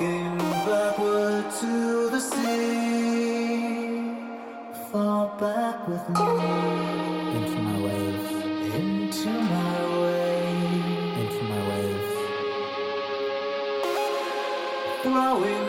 Walking backward to the sea, fall back with me. Into my into my into my throwing.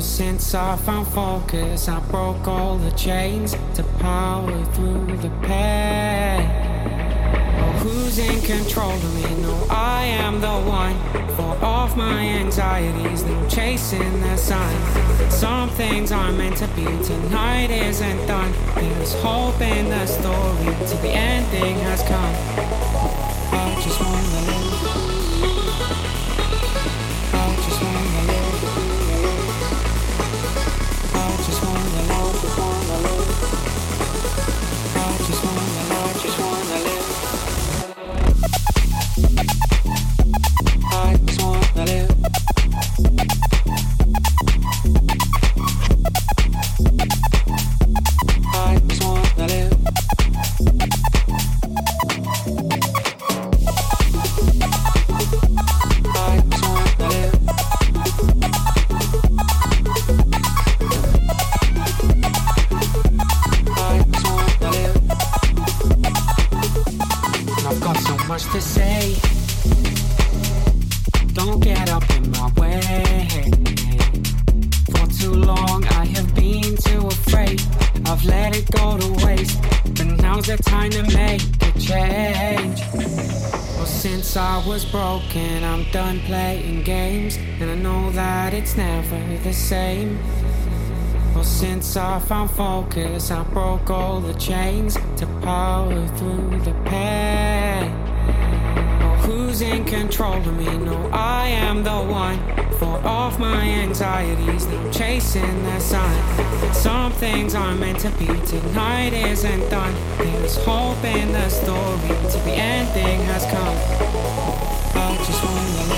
Since I found focus, I broke all the chains to power through the pain. Oh, who's in control of me? No, I am the one. For off my anxieties, no chasing the sun. Some things are meant to be. Tonight isn't done. There's hope in the story till the ending has come. I found focus, I broke all the chains to power through the pain. Oh, who's in control of me? No, I am the one. For off my anxieties, now chasing the sun. Some things are meant to be, tonight isn't done. There's hope in the story, till the ending has come. I just wanna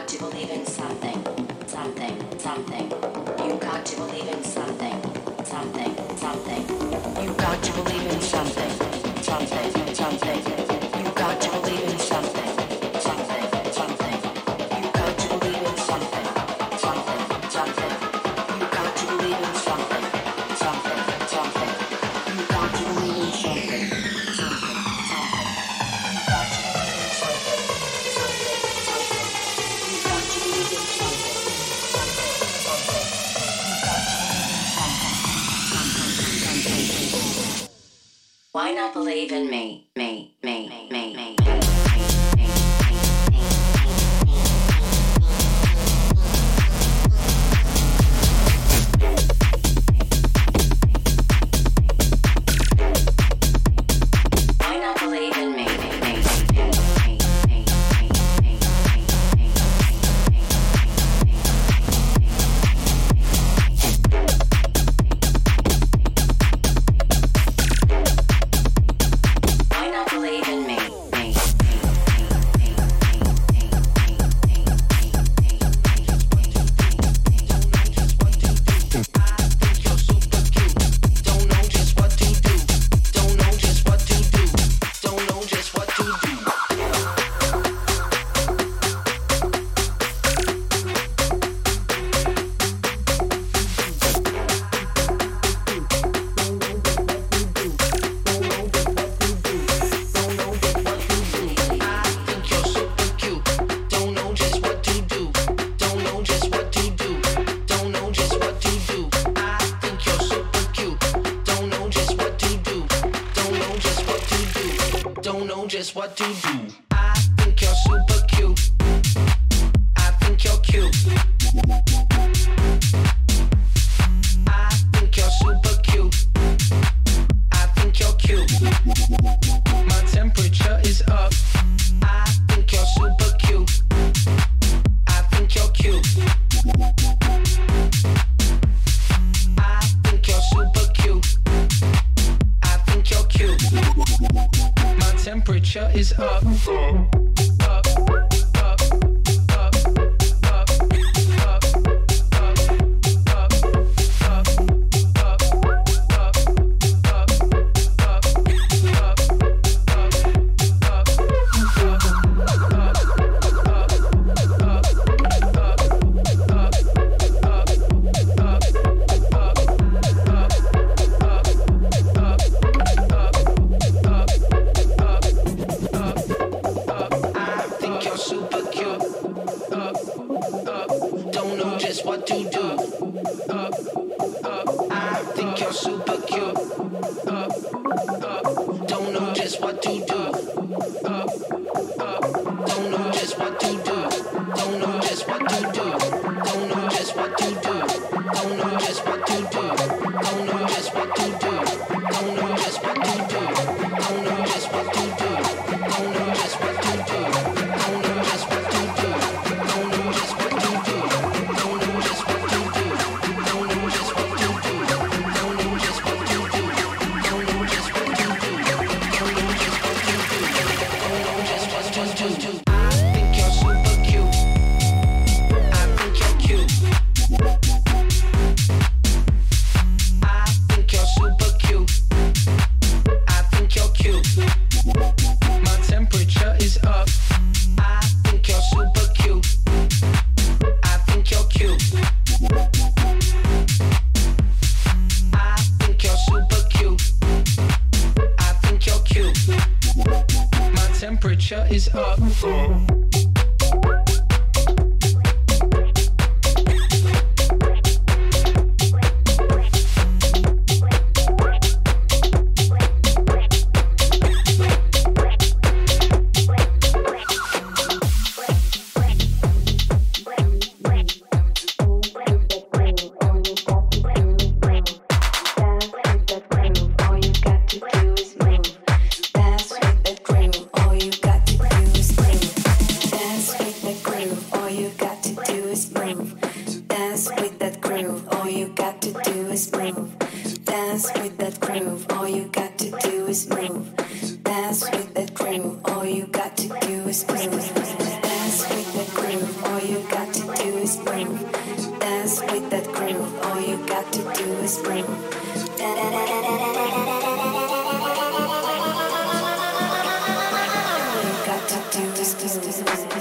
got to believe in something, something, something. You got to believe in something, something, something. You got to believe in something. believe in me. Up. To